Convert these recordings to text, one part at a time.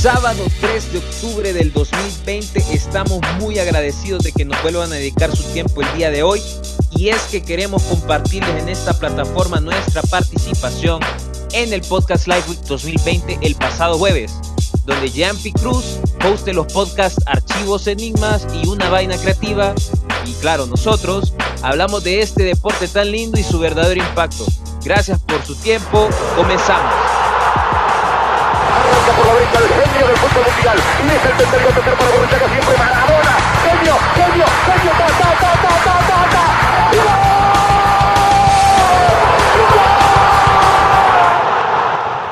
Sábado 3 de octubre del 2020 estamos muy agradecidos de que nos vuelvan a dedicar su tiempo el día de hoy y es que queremos compartirles en esta plataforma nuestra participación en el Podcast Live Week 2020 el pasado jueves, donde Jampi Cruz hoste los podcasts Archivos Enigmas y Una Vaina Creativa y claro, nosotros hablamos de este deporte tan lindo y su verdadero impacto. Gracias por su tiempo, comenzamos por la derecha el genio del fútbol mundial. Y es el tercero a tocar para Borruchaga siempre Maradona. Genio, genio, genio, ta, ta, ta, ta, ta, ta, ta.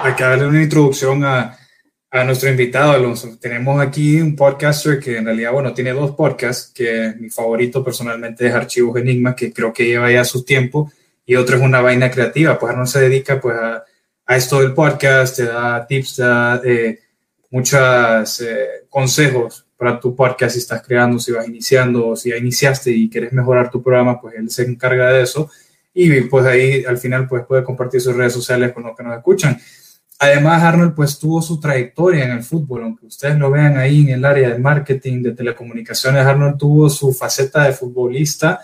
Hay que darle una introducción a, a nuestro invitado, Alonso. Tenemos aquí un podcaster que en realidad, bueno, tiene dos podcasts, que mi favorito personalmente es Archivos Enigma, que creo que lleva ya su tiempo, y otro es Una Vaina Creativa, pues no se dedica pues a a esto del podcast, te da tips, te da eh, muchos eh, consejos para tu podcast si estás creando, si vas iniciando, o si ya iniciaste y quieres mejorar tu programa, pues él se encarga de eso y pues ahí al final pues puede compartir sus redes sociales con los que nos escuchan. Además, Arnold pues tuvo su trayectoria en el fútbol, aunque ustedes lo vean ahí en el área de marketing, de telecomunicaciones, Arnold tuvo su faceta de futbolista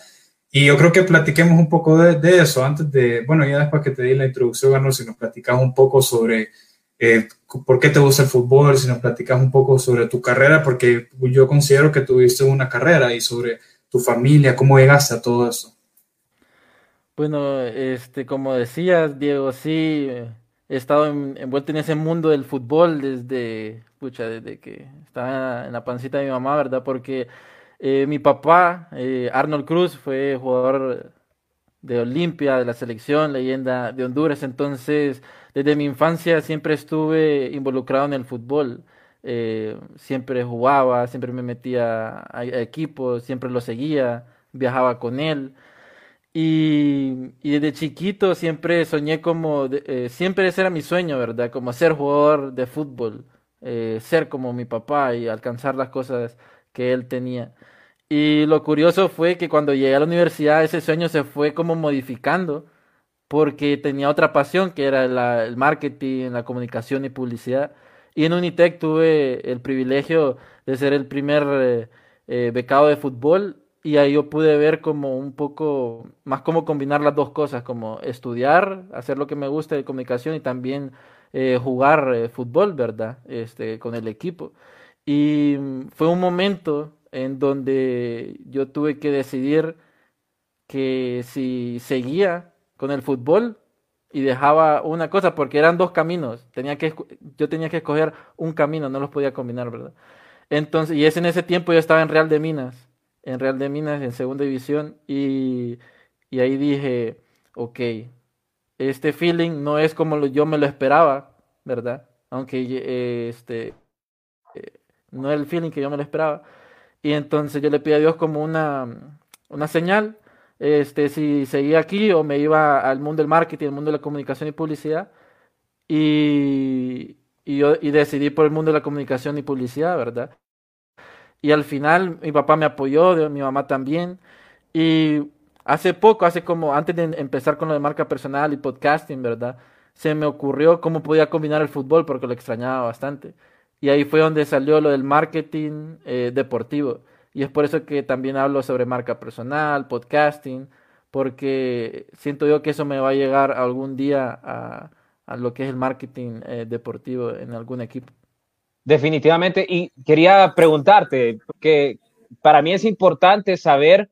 y yo creo que platiquemos un poco de, eso antes de, bueno, ya después que te di la introducción, Arnold, si nos platicas un poco sobre eh, por qué te gusta el fútbol, si nos platicas un poco sobre tu carrera, porque yo considero que tuviste una carrera y sobre tu familia, cómo llegaste a todo eso. Bueno, este, como decías, Diego, sí, he estado envuelto en ese mundo del fútbol desde, pucha, desde que estaba en la pancita de mi mamá, ¿verdad? Porque eh, mi papá, eh, Arnold Cruz, fue jugador de Olimpia, de la selección, leyenda de Honduras. Entonces, desde mi infancia siempre estuve involucrado en el fútbol. Eh, siempre jugaba, siempre me metía a, equipos, siempre lo seguía, viajaba con él. Y, desde chiquito siempre soñé como, siempre ese era mi sueño, ¿verdad? Como ser jugador de fútbol, ser como mi papá y alcanzar las cosas que él tenía. Y lo curioso fue que cuando llegué a la universidad ese sueño se fue como modificando porque tenía otra pasión que era el marketing, la comunicación y publicidad. Y en Unitec tuve el privilegio de ser el primer eh, eh, becado de fútbol y ahí yo pude ver como un poco más cómo combinar las dos cosas, como estudiar, hacer lo que me gusta de comunicación y también eh, jugar fútbol, ¿verdad? Este, con el equipo. Y fue un momento en donde yo tuve que decidir que si seguía con el fútbol y dejaba una cosa, porque eran dos caminos, tenía que, yo tenía que escoger un camino, no los podía combinar, ¿verdad? Entonces, y es en ese tiempo yo estaba en Real de Minas, en Real de Minas, en segunda división, y, y ahí dije, ok, este feeling no es como yo me lo esperaba, ¿verdad? Aunque este, eh, no es el feeling que yo me lo esperaba, y entonces yo le pedí a Dios como una, una señal, este, si seguía aquí o me iba al mundo del marketing, al mundo de la comunicación y publicidad. Y, yo y decidí por el mundo de la comunicación y publicidad, ¿verdad? Y al final mi papá me apoyó, mi mamá también. Y hace poco, hace como antes de empezar con lo de marca personal y podcasting, ¿verdad? Se me ocurrió cómo podía combinar el fútbol porque lo extrañaba bastante. Y ahí fue donde salió lo del marketing eh, deportivo. Y es por eso que también hablo sobre marca personal, podcasting, porque siento yo que eso me va a llegar algún día a, lo que es el marketing eh, deportivo en algún equipo. Definitivamente. Y quería preguntarte, que para mí es importante saber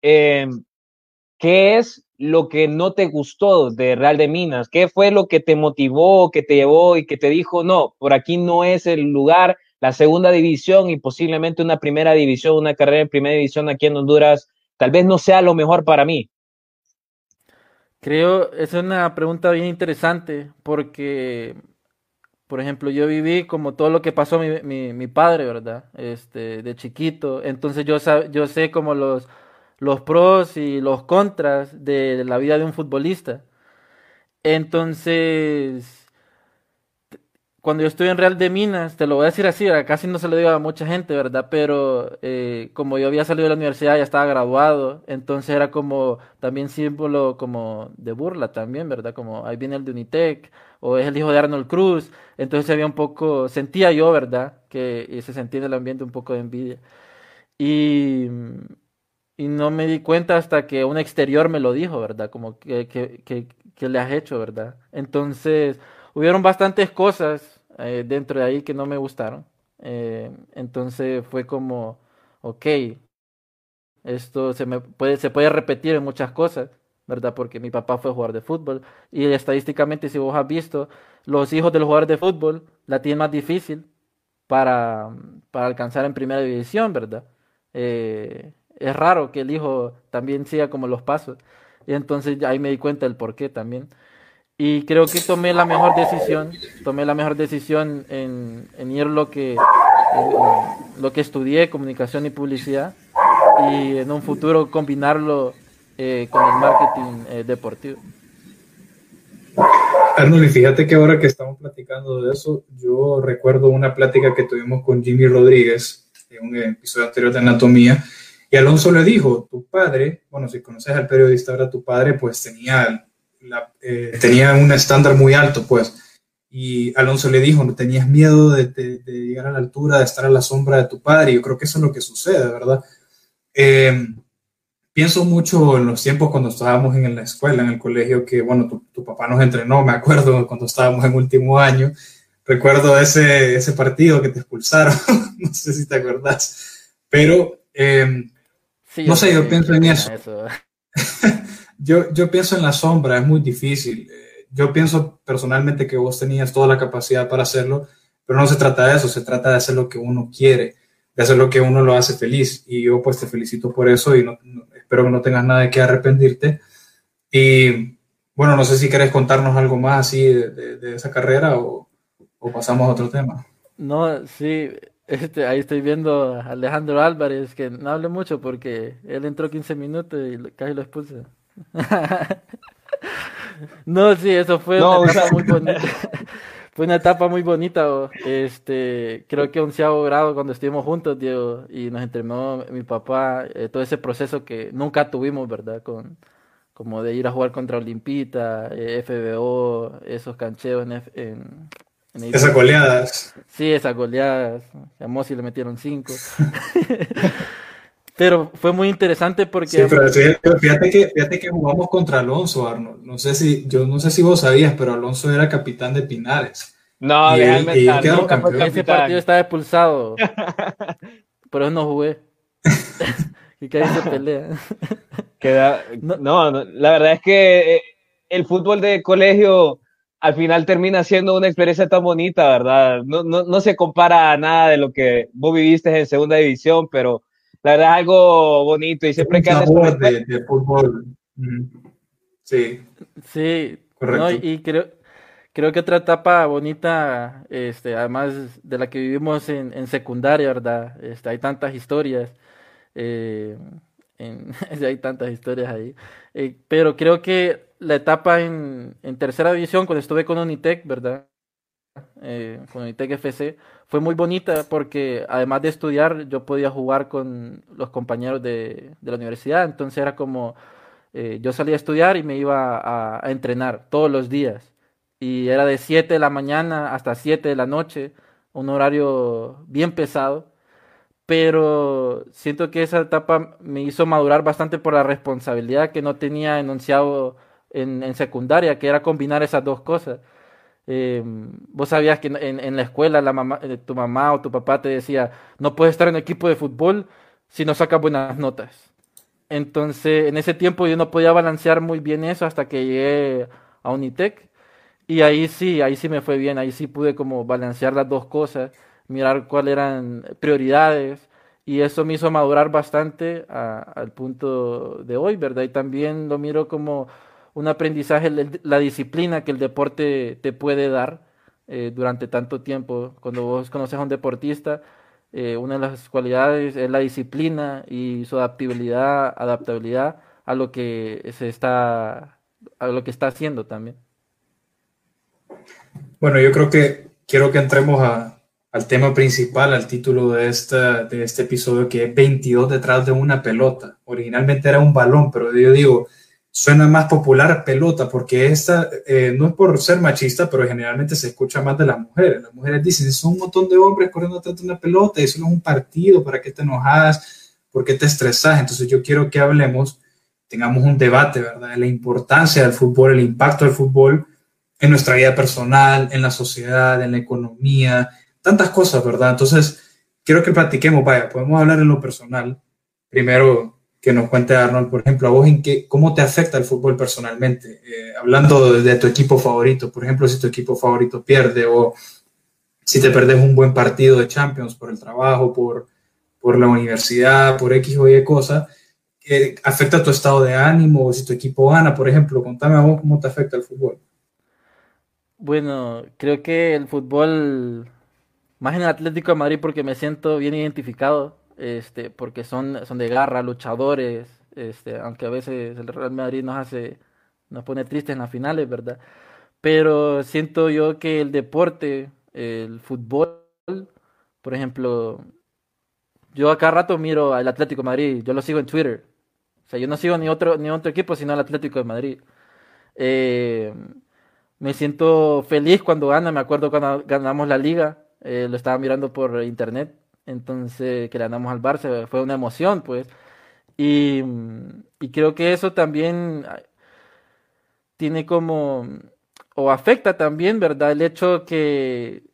eh, qué es lo que no te gustó de Real de Minas? ¿Qué fue lo que te motivó, que te llevó y que te dijo, no, por aquí no es el lugar, la segunda división y posiblemente una primera división, una carrera en primera división aquí en Honduras, tal vez no sea lo mejor para mí? Creo, es una pregunta bien interesante porque, por ejemplo, yo viví como todo lo que pasó mi, mi, padre, ¿verdad? Este, de chiquito, entonces yo, yo sé como los los pros y los contras de la vida de un futbolista. Entonces, cuando yo estuve en Real de Minas, te lo voy a decir así, casi no se lo digo a mucha gente, ¿verdad? Pero eh, como yo había salido de la universidad, ya estaba graduado, entonces era como también símbolo como de burla también, ¿verdad? Como ahí viene el de Unitec, o es el hijo de Arnold Cruz. Entonces había un poco, sentía yo, ¿verdad? Que se sentía en el ambiente un poco de envidia. Y, y no me di cuenta hasta que un exterior me lo dijo, ¿verdad? Como que, que, que, le has hecho, ¿verdad? Entonces, hubieron bastantes cosas eh, dentro de ahí que no me gustaron. Eh, entonces fue como, ok, esto se, me puede, se puede repetir en muchas cosas, ¿verdad? Porque mi papá fue jugador de fútbol y estadísticamente, si vos has visto, los hijos de los jugadores de fútbol la tienen más difícil para, para alcanzar en primera división, ¿verdad? Eh, es raro que el hijo también siga como los pasos. Y entonces ahí me di cuenta del por qué también. Y creo que tomé la mejor decisión, tomé la mejor decisión en, en ir lo que, lo que estudié, comunicación y publicidad, y en un futuro combinarlo eh, con el marketing eh, deportivo. Arnold, y fíjate que ahora que estamos platicando de eso, yo recuerdo una plática que tuvimos con Jimmy Rodríguez en un episodio anterior de Anatomía, y Alonso le dijo, tu padre, bueno, si conoces al periodista ahora, tu padre pues tenía eh, tenía un estándar muy alto, pues. Y Alonso le dijo, no tenías miedo de, llegar a la altura, de estar a la sombra de tu padre. Yo creo que eso es lo que sucede, ¿verdad? Eh, pienso mucho en los tiempos cuando estábamos en la escuela, en el colegio, que, bueno, tu, papá nos entrenó, me acuerdo cuando estábamos en último año. Recuerdo ese, ese partido que te expulsaron, no sé si te acuerdas, pero eh, no sé, yo pienso en eso. Yo, yo pienso en la sombra, es muy difícil. Eh, yo pienso personalmente que vos tenías toda la capacidad para hacerlo, pero no se trata de eso, se trata de hacer lo que uno quiere, de hacer lo que uno lo hace feliz. Y yo pues te felicito por eso y espero que no tengas nada de qué arrepentirte. Y bueno, no sé si querés contarnos algo más así de, esa carrera o, o, pasamos a otro tema. No, sí, este, ahí estoy viendo a Alejandro Álvarez, que no hable mucho porque él entró 15 minutos y casi lo expulsa. no, sí, eso fue una etapa muy bonita. fue una etapa muy bonita. Este, creo que onceavo grado cuando estuvimos juntos, Diego, y nos entrenó mi papá, eh, todo ese proceso que nunca tuvimos, ¿verdad? Con, como de ir a jugar contra Olimpita, eh, FBO, esos cancheos en, en, esas goleadas. Sí, esas goleadas. A si le metieron cinco. Pero fue muy interesante porque... Sí, pero fíjate que, fíjate que jugamos contra Alonso, Arnold. No sé si, yo no sé si vos sabías, pero Alonso era capitán de Pinares. No, y él, Ese partido estaba expulsado. Por eso no jugué. y que ahí se pelea. Queda, no, la verdad es que eh, el fútbol de colegio al final termina siendo una experiencia tan bonita, ¿verdad? No, no, no se compara a nada de lo que vos viviste en segunda división, pero la verdad es algo bonito y siempre que de, de, fútbol. Sí. Sí, correcto. y creo, creo que otra etapa bonita, este, además de la que vivimos en, en secundaria, ¿verdad? Este, hay tantas historias. Eh, hay tantas historias ahí. Eh, pero creo que la etapa en, en, tercera división, cuando estuve con Unitec, ¿verdad? Eh, con Unitec FC, fue muy bonita porque además de estudiar, yo podía jugar con los compañeros de, de la universidad. Entonces era como, eh, yo salía a estudiar y me iba a, a, entrenar todos los días. Y era de 7 de la mañana hasta 7 de la noche, un horario bien pesado. Pero siento que esa etapa me hizo madurar bastante por la responsabilidad que no tenía enunciado en, en secundaria, que era combinar esas dos cosas eh, vos sabías que en, en la escuela la mamá, eh, tu mamá o tu papá te decía, no puedes estar en equipo de fútbol si no sacas buenas notas. Entonces, en ese tiempo yo no podía balancear muy bien eso hasta que llegué a Unitec. Y ahí sí, ahí sí me fue bien, ahí sí pude como balancear las dos cosas, mirar cuáles eran prioridades. Y eso me hizo madurar bastante al punto de hoy, ¿verdad? Y también lo miro como un aprendizaje, la disciplina que el deporte te puede dar eh, durante tanto tiempo. Cuando vos conoces a un deportista, eh, una de las cualidades es la disciplina y su adaptabilidad, adaptabilidad a lo que se está, a lo que está haciendo también. Bueno, yo creo que quiero que entremos a, al tema principal, al título de, esta, de este episodio, que es 22 detrás de una pelota. Originalmente era un balón, pero yo digo, suena más popular pelota, porque esta, eh, no es por ser machista, pero generalmente se escucha más de las mujeres. Las mujeres dicen, son un montón de hombres corriendo atrás de una pelota, eso no es un partido, ¿para qué te enojas? ¿Por qué te estresas? Entonces yo quiero que hablemos, tengamos un debate, ¿verdad? De la importancia del fútbol, el impacto del fútbol en nuestra vida personal, en la sociedad, en la economía, tantas cosas, ¿verdad? Entonces, quiero que platiquemos, vaya, podemos hablar en lo personal. Primero, que nos cuente Arnold, por ejemplo, a vos, en qué, ¿cómo te afecta el fútbol personalmente? Eh, hablando de, tu equipo favorito, por ejemplo, si tu equipo favorito pierde o si te perdes un buen partido de Champions por el trabajo, por, por la universidad, por X o Y cosa, ¿afecta tu estado de ánimo o si tu equipo gana, por ejemplo? Contame a vos cómo te afecta el fútbol. Bueno, creo que el fútbol, más en el Atlético de Madrid porque me siento bien identificado este, porque son, son de garra, luchadores, este, aunque a veces el Real Madrid nos hace, nos pone tristes en las finales, ¿verdad? Pero siento yo que el deporte, el fútbol, por ejemplo, yo acá rato miro al Atlético de Madrid, yo lo sigo en Twitter. O sea, yo no sigo ni otro, ni otro equipo, sino al Atlético de Madrid. Eh, me siento feliz cuando gana, me acuerdo cuando ganamos la liga, eh, lo estaba mirando por internet entonces, que le ganamos al Barça fue una emoción, pues. Y, creo que eso también ah, tiene como, o afecta también, ¿verdad? El hecho que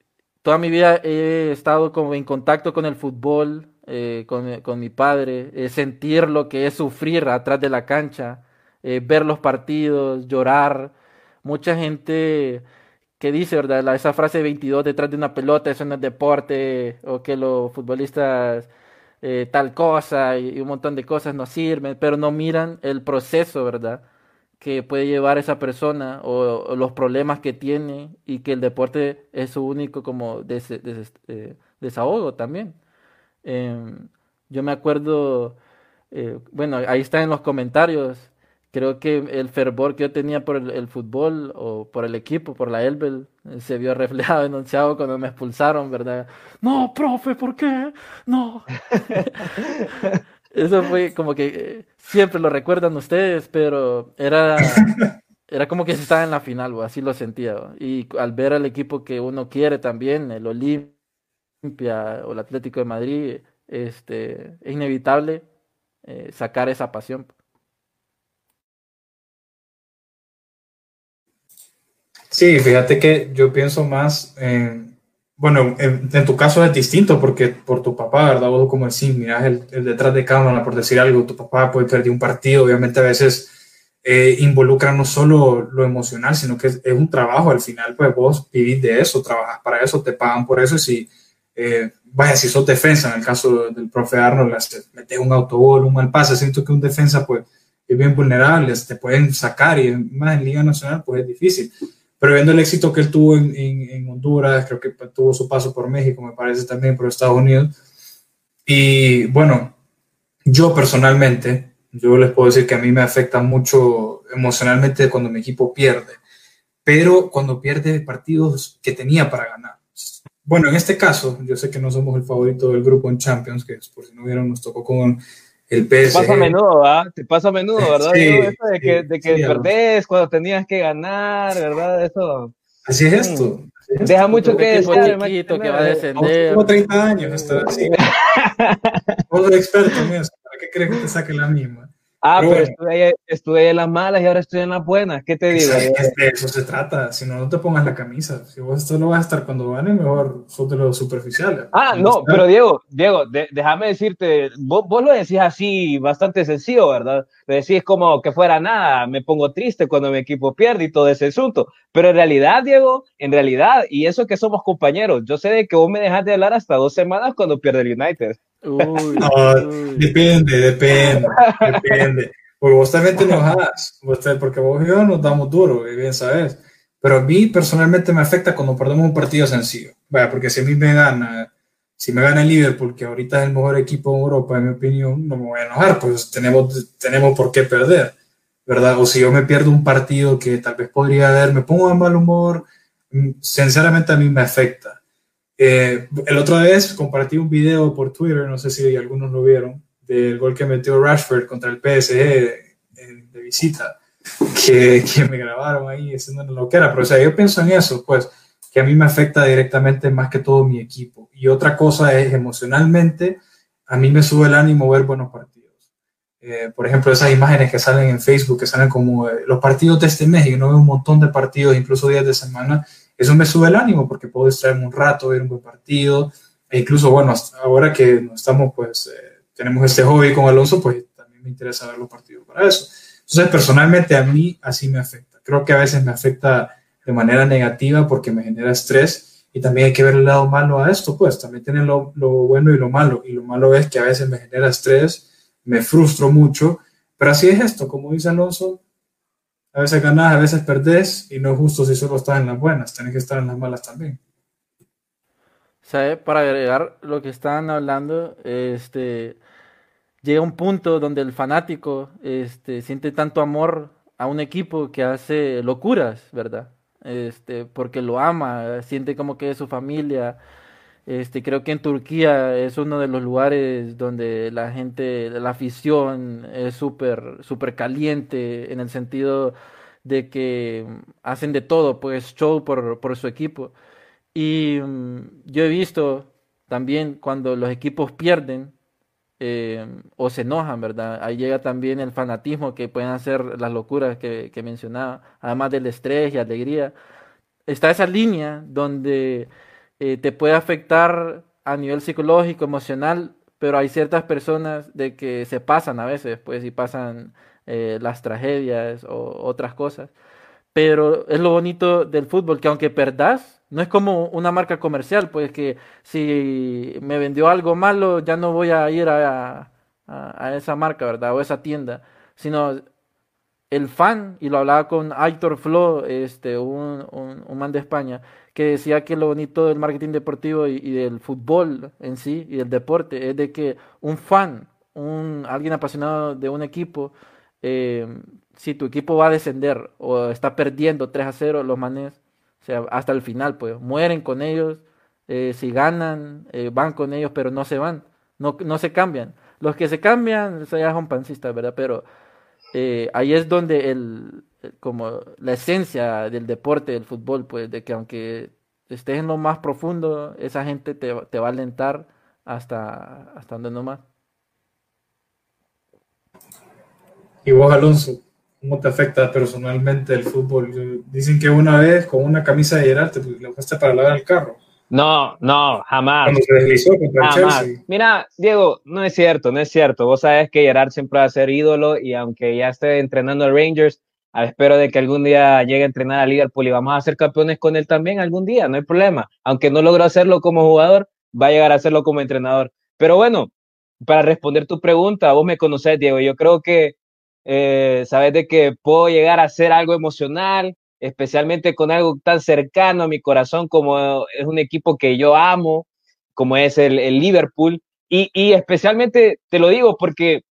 toda mi vida he estado como en contacto con el fútbol, eh, con, mi padre, sentir lo que es sufrir atrás de la cancha, eh, ver los partidos, llorar. Mucha gente que dice, ¿verdad? esa frase 22 detrás de una pelota, eso no es deporte, o que los futbolistas eh, tal cosa y, un montón de cosas no sirven, pero no miran el proceso, ¿verdad? Que puede llevar esa persona o, los problemas que tiene y que el deporte es su único como eh, desahogo también. Em, yo me acuerdo, eh, bueno, ahí está en los comentarios creo que el fervor que yo tenía por el, fútbol o por el equipo, por la Elbel, eh, se vio reflejado, denunciado cuando me expulsaron, ¿verdad? No, profe, ¿por qué? No. Eso fue como que eh, siempre lo recuerdan ustedes, pero era, era como que se estaba en la final, así lo sentía. Y al ver al equipo que uno quiere también, el Olimpia o el Atlético de Madrid, este, es inevitable eh, sacar esa pasión. Sí, fíjate que yo pienso más, en, bueno, en, tu caso es distinto porque por tu papá, ¿verdad? Vos como decís, miras el, el, detrás de cámara, por decir algo, tu papá puede perder un partido, obviamente a veces eh, involucra no solo lo emocional, sino que es, un trabajo, al final pues vos vivís de eso, trabajas para eso, te pagan por eso y si, eh, vaya, si sos defensa, en el caso del profe Arnold, metes un autogol, un mal pase, siento que un defensa pues es bien vulnerable, te pueden sacar y más en Liga Nacional pues es difícil pero viendo el éxito que él tuvo en, en, Honduras, creo que tuvo su paso por México, me parece también por Estados Unidos. Y bueno, yo personalmente, yo les puedo decir que a mí me afecta mucho emocionalmente cuando mi equipo pierde, pero cuando pierde partidos que tenía para ganar. Bueno, en este caso, yo sé que no somos el favorito del grupo en Champions, que por si no vieron, nos tocó con el Te pasa a menudo, ¿verdad? Te pasa a menudo, ¿verdad? Sí, Eso de que, de que perdés cuando tenías que ganar, ¿verdad? Eso. Así es esto. Deja mucho que decir. chiquito que va a descender. Tengo 30 años, estar así. Vos experto en eso. ¿Para qué crees que te saque la misma? Ah, pero, estuve, en las malas y ahora estoy en las buenas. ¿Qué te digo? de eso se trata. Si no, no te pongas la camisa. Si vos esto lo vas a estar cuando gane, mejor sos de los superficiales. Ah, no, pero Diego, Diego, déjame decirte, vos, vos, lo decís así bastante sencillo, ¿verdad? Lo decís como que fuera nada, me pongo triste cuando mi equipo pierde y todo ese asunto. Pero en realidad, Diego, en realidad, y eso que somos compañeros, yo sé de que vos me dejas de hablar hasta dos semanas cuando pierde el United no, depende, depende, depende. Porque vos también te enojas, porque vos y yo nos damos duro, bien sabes. Pero a mí personalmente me afecta cuando perdemos un partido sencillo. Vaya, porque si a mí me gana, si me gana el Liverpool, que ahorita es el mejor equipo en Europa, en mi opinión, no me voy a enojar, pues tenemos, tenemos por qué perder, ¿verdad? O si yo me pierdo un partido que tal vez podría haber, me pongo de mal humor, mm, sinceramente a mí me afecta. Eh, el otro vez compartí un video por Twitter, no sé si algunos lo vieron, del gol que metió Rashford contra el PSG de, visita. que, me grabaron ahí haciendo lo que era. Pero o sea, yo pienso en eso, pues, que a mí me afecta directamente más que todo mi equipo. Y otra cosa es emocionalmente, a mí me sube el ánimo ver buenos partidos. Eh, por ejemplo, esas imágenes que salen en Facebook, que salen como eh, los partidos de este mes, y no veo un montón de partidos, incluso días de semana, eso me sube el ánimo porque puedo distraerme un rato, ver un buen partido, e incluso, bueno, ahora que estamos, pues, eh, tenemos este hobby con Alonso, pues también me interesa ver los partidos para eso. Entonces, personalmente a mí así me afecta. Creo que a veces me afecta de manera negativa porque me genera estrés y también hay que ver el lado malo a esto, pues también tiene lo, lo bueno y lo malo. Y lo malo es que a veces me genera estrés, me frustro mucho, pero así es esto, como dice Alonso, a veces ganas, a veces perdés y no es justo si solo estás en las buenas, tenés que estar en las malas también. ¿Sabe? Para agregar lo que estaban hablando, este llega un punto donde el fanático este, siente tanto amor a un equipo que hace locuras, ¿verdad? Este, porque lo ama, siente como que es su familia. Este, creo que en Turquía es uno de los lugares donde la gente, la afición es súper, súper caliente en el sentido de que hacen de todo, pues show por, por su equipo. Y mm, yo he visto también cuando los equipos pierden, eh, o se enojan, ¿verdad? Ahí llega también el fanatismo que pueden hacer las locuras que, mencionaba, además del estrés y alegría. Está esa línea donde eh, te puede afectar a nivel psicológico, emocional, pero hay ciertas personas de que se pasan a veces, pues, y pasan eh, las tragedias o otras cosas. Pero es lo bonito del fútbol, que aunque perdás, no es como una marca comercial, pues que si me vendió algo malo, ya no voy a ir a, esa marca, ¿verdad? O esa tienda, sino el fan, y lo hablaba con Aitor Flo, este, un, un, man de España, que decía que lo bonito del marketing deportivo y, del fútbol en sí, y del deporte, es de que un fan, un, alguien apasionado de un equipo, eh, si tu equipo va a descender o está perdiendo 3 a 0, los manes o sea, hasta el final, pues, mueren con ellos, eh, si ganan, eh, van con ellos, pero no se van, no, no se cambian. Los que se cambian, eso ya son pancistas, ¿verdad? Pero eh, ahí es donde el, como la esencia del deporte, del fútbol, pues, de que aunque estés en lo más profundo, esa gente te, te va a alentar hasta, hasta donde no más. Y vos, Alonso, ¿Cómo te afecta personalmente el fútbol? Dicen que una vez con una camisa de Gerard te le fuiste para lavar el carro. No, no, jamás. Mira, Diego, no es cierto, no es cierto. Vos sabes que Gerard siempre va a ser ídolo y aunque ya esté entrenando a Rangers, espero de que algún día llegue a entrenar a Liverpool y vamos a ser campeones con él también algún día, no hay problema. Aunque no logró hacerlo como jugador, va a llegar a hacerlo como entrenador. Pero bueno, para responder tu pregunta, vos me conocés, Diego, yo creo que eh, sabes de que puedo llegar a ser algo emocional, especialmente con algo tan cercano a mi corazón como es un equipo que yo amo, como es el, Liverpool. Y, y, especialmente te lo digo porque,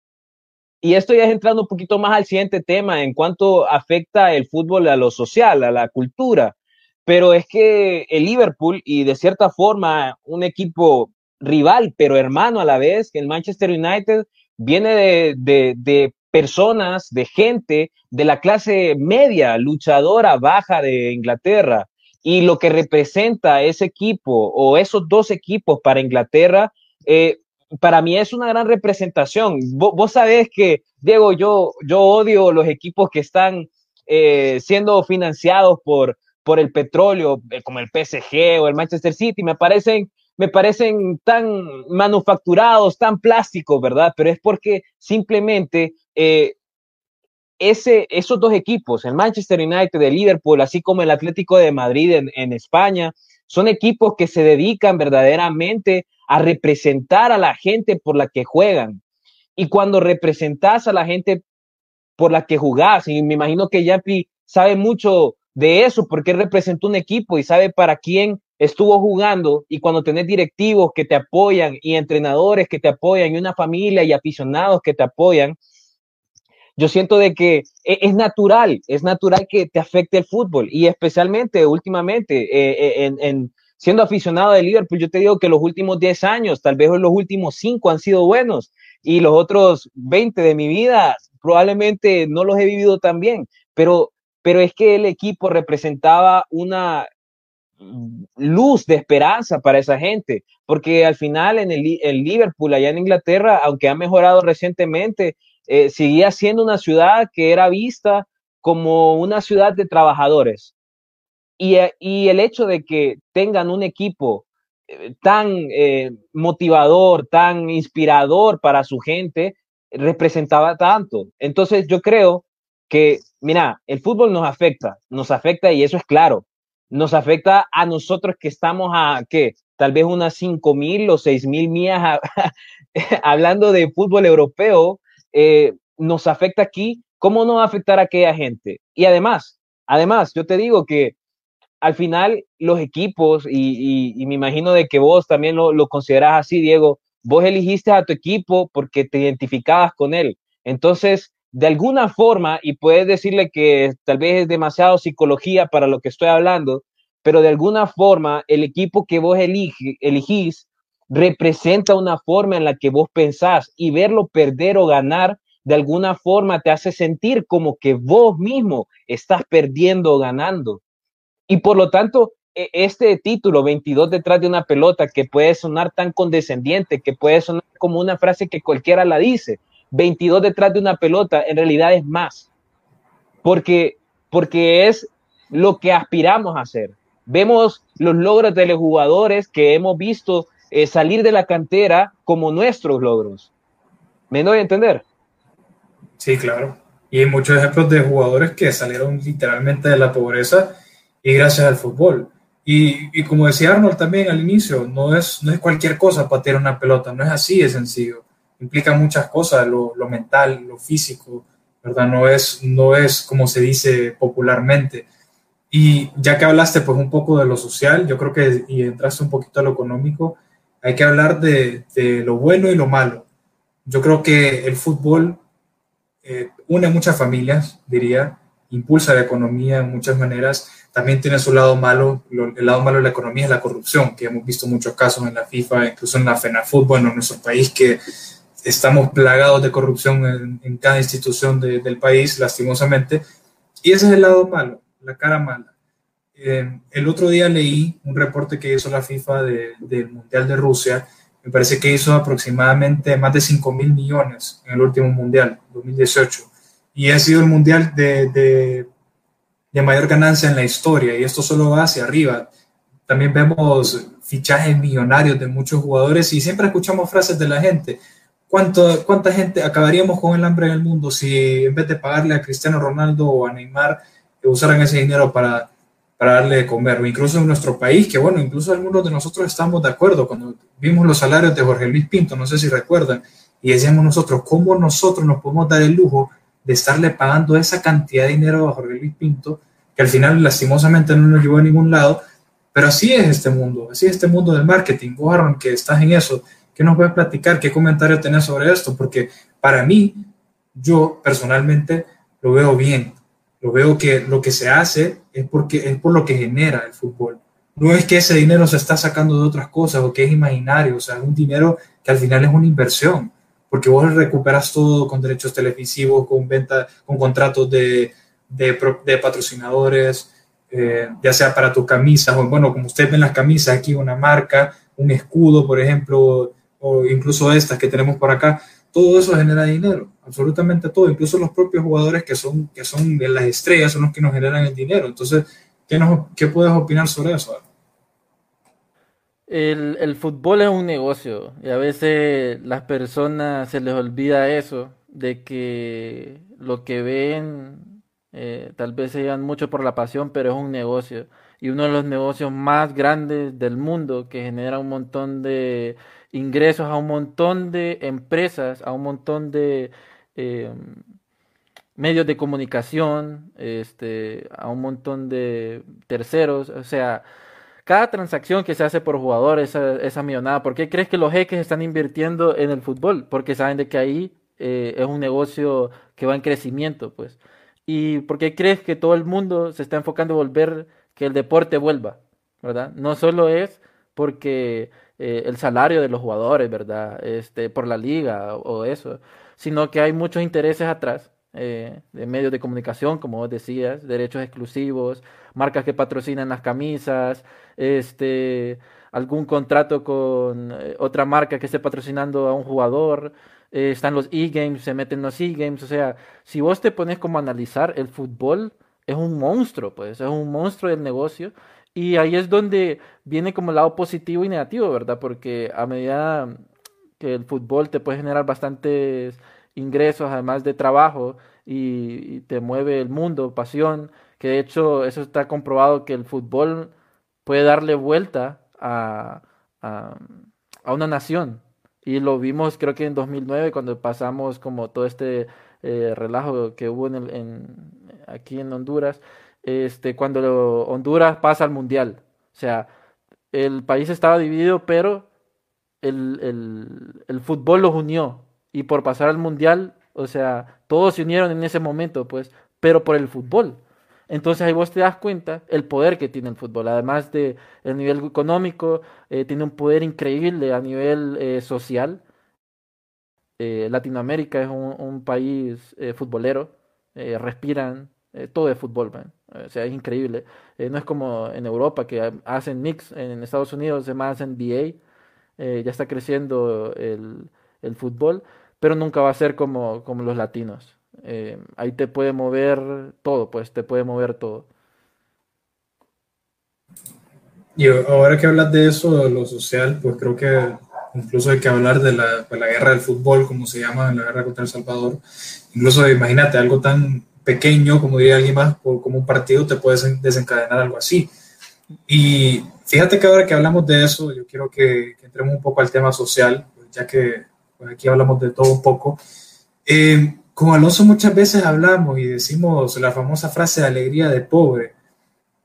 y esto ya es entrando un poquito más al siguiente tema, en cuanto afecta el fútbol a lo social, a la cultura. Pero es que el Liverpool, y de cierta forma un equipo rival, pero hermano a la vez, que el Manchester United viene de, de personas, de gente de la clase media, luchadora, baja de Inglaterra. Y lo que representa ese equipo o esos dos equipos para Inglaterra, eh, para mí es una gran representación. Vos, sabés que, Diego, yo, yo odio los equipos que están eh, siendo financiados por, por el petróleo, eh, como el PSG o el Manchester City. Me parecen me parecen tan manufacturados, tan plásticos, ¿verdad? Pero es porque simplemente eh, ese, esos dos equipos, el Manchester United de Liverpool, así como el Atlético de Madrid en, España, son equipos que se dedican verdaderamente a representar a la gente por la que juegan. Y cuando representas a la gente por la que jugás, y me imagino que Yapi sabe mucho de eso porque representa un equipo y sabe para quién estuvo jugando y cuando tenés directivos que te apoyan y entrenadores que te apoyan y una familia y aficionados que te apoyan, yo siento de que e-, es natural, es natural que te afecte el fútbol y especialmente últimamente eh, eh, en, siendo aficionado de Liverpool, yo te digo que los últimos 10 años, tal vez los últimos 5 han sido buenos y los otros 20 de mi vida probablemente no los he vivido tan bien, pero, pero es que el equipo representaba una luz de esperanza para esa gente, porque al final en el, Liverpool, allá en Inglaterra, aunque ha mejorado recientemente, eh, seguía siendo una ciudad que era vista como una ciudad de trabajadores. Y, eh, el hecho de que tengan un equipo eh, tan motivador, tan inspirador para su gente, representaba tanto. Entonces yo creo que, mira, el fútbol nos afecta, nos afecta y eso es claro, nos afecta a nosotros que estamos a, ¿qué? Tal vez unas cinco mil o seis mil millas hablando de fútbol europeo, eh, nos afecta aquí, ¿cómo no va a afectar a aquella gente? Y además, además, yo te digo que al final los equipos, y, me imagino de que vos también lo, lo considerás así, Diego, vos elegiste a tu equipo porque te identificabas con él. Entonces, de alguna forma, y puedes decirle que tal vez es demasiado psicología para lo que estoy hablando, pero de alguna forma el equipo que vos elegís representa una forma en la que vos pensás y verlo perder o ganar de alguna forma te hace sentir como que vos mismo estás perdiendo o ganando. Y por lo tanto, e, este título, 22 detrás de una pelota, que puede sonar tan condescendiente, que puede sonar como una frase que cualquiera la dice, 22 detrás de una pelota, en realidad es más. Porque, porque es lo que aspiramos a hacer. Vemos los logros de los jugadores que hemos visto eh, salir de la cantera como nuestros logros. ¿Me doy a entender? Sí, claro. Y hay muchos ejemplos de jugadores que salieron literalmente de la pobreza y gracias al fútbol. Y, como decía Arnold también al inicio, no es, no es cualquier cosa patear una pelota, no es así de sencillo implica muchas cosas, lo, lo, mental, lo físico, ¿verdad? No es, no es como se dice popularmente. Y ya que hablaste pues un poco de lo social, yo creo que y entraste un poquito a lo económico, hay que hablar de, lo bueno y lo malo. Yo creo que el fútbol eh, une muchas familias, diría, impulsa la economía en muchas maneras. También tiene su lado malo, el lado malo de la economía es la corrupción, que hemos visto muchos casos en la FIFA, incluso en la FENAFUT, en nuestro país, que estamos plagados de corrupción en, cada institución del país, lastimosamente. Y ese es el lado malo, la cara mala. Eh, el otro día leí un reporte que hizo la FIFA del Mundial de Rusia. Me parece que hizo aproximadamente más de 5 mil millones en el último Mundial, 2018. Y ha sido el Mundial de, de, de mayor ganancia en la historia. Y esto solo va hacia arriba. También vemos fichajes millonarios de muchos jugadores y siempre escuchamos frases de la gente ¿Cuánto, ¿Cuánta gente acabaríamos con el hambre en el mundo si en vez de pagarle a Cristiano Ronaldo o a Neymar usaran ese dinero para, para darle de comer? O incluso en nuestro país, que bueno, incluso algunos de nosotros estamos de acuerdo cuando vimos los salarios de Jorge Luis Pinto, no sé si recuerdan, y decíamos nosotros, ¿cómo nosotros nos podemos dar el lujo de estarle pagando esa cantidad de dinero a Jorge Luis Pinto, que al final lastimosamente no nos llevó a ningún lado? Pero así es este mundo, así es este mundo del marketing. Aaron, que estás en eso, ¿Qué nos puedes platicar? ¿Qué comentario tenés sobre esto? Porque para mí, yo personalmente lo veo bien. Lo veo que lo que se hace es, porque, es por lo que genera el fútbol. No es que ese dinero se está sacando de otras cosas o que es imaginario, o sea, es un dinero que al final es una inversión, porque vos recuperas todo con derechos televisivos, con venta, con contratos de, de, patrocinadores, eh, ya sea para tus camisas, o bueno, como ustedes ven las camisas, aquí una marca, un escudo, por ejemplo, o incluso estas que tenemos por acá, todo eso genera dinero, absolutamente todo, incluso los propios jugadores que son, que son de las estrellas son los que nos generan el dinero. Entonces, ¿qué, nos, qué puedes opinar sobre eso? El, el, fútbol es un negocio y a veces las personas se les olvida eso, de que lo que ven eh, tal vez se llevan mucho por la pasión, pero es un negocio y uno de los negocios más grandes del mundo que genera un montón de ingresos a un montón de empresas, a un montón de eh, medios de comunicación, este, a un montón de terceros, o sea, cada transacción que se hace por jugador, esa, esa millonada, ¿por qué crees que los jeques están invirtiendo en el fútbol? Porque saben de que ahí eh, es un negocio que va en crecimiento, pues. ¿Y por qué crees que todo el mundo se está enfocando en volver que el deporte vuelva? ¿Verdad? No solo es porque eh, el salario de los jugadores, ¿verdad? Este, por la liga o, eso, sino que hay muchos intereses atrás eh, de medios de comunicación, como vos decías, derechos exclusivos, marcas que patrocinan las camisas, este, algún contrato con eh, otra marca que esté patrocinando a un jugador, están los e-games, se meten los e-games, o sea, si vos te pones como a analizar, el fútbol es un monstruo, pues, es un monstruo del negocio, y ahí es donde viene como el lado positivo y negativo, ¿verdad? Porque a medida que el fútbol te puede generar bastantes ingresos, además de trabajo, y, te mueve el mundo, pasión, que de hecho eso está comprobado que el fútbol puede darle vuelta a, a, una nación. Y lo vimos creo que en 2009 cuando pasamos como todo este eh, relajo que hubo en, el, en aquí en Honduras, este, cuando Honduras pasa al Mundial. O sea, el país estaba dividido, pero el, el, el fútbol los unió. Y por pasar al Mundial, o sea, todos se unieron en ese momento, pues, pero por el fútbol. Entonces ahí vos te das cuenta el poder que tiene el fútbol, además de el nivel económico, eh, tiene un poder increíble a nivel eh, social. Eh, Latinoamérica es un, país futbolero, respiran todo de fútbol, o sea, es increíble. no es como en Europa que hacen mix, en Estados Unidos se más NBA, ya está creciendo el, fútbol, pero nunca va a ser como, como los latinos. Eh, ahí te puede mover todo, pues te puede mover todo. Y ahora que hablas de eso, de lo social, pues creo que incluso hay que hablar de la, de la guerra del fútbol, como se llama, la guerra contra El Salvador. Incluso imagínate, algo tan pequeño, como diría alguien más, como un partido, te puede desencadenar algo así. Y fíjate que ahora que hablamos de eso, yo quiero que, que entremos un poco al tema social, ya que pues, aquí hablamos de todo un poco. Eh, con Alonso muchas veces hablamos y decimos la famosa frase de alegría de pobre.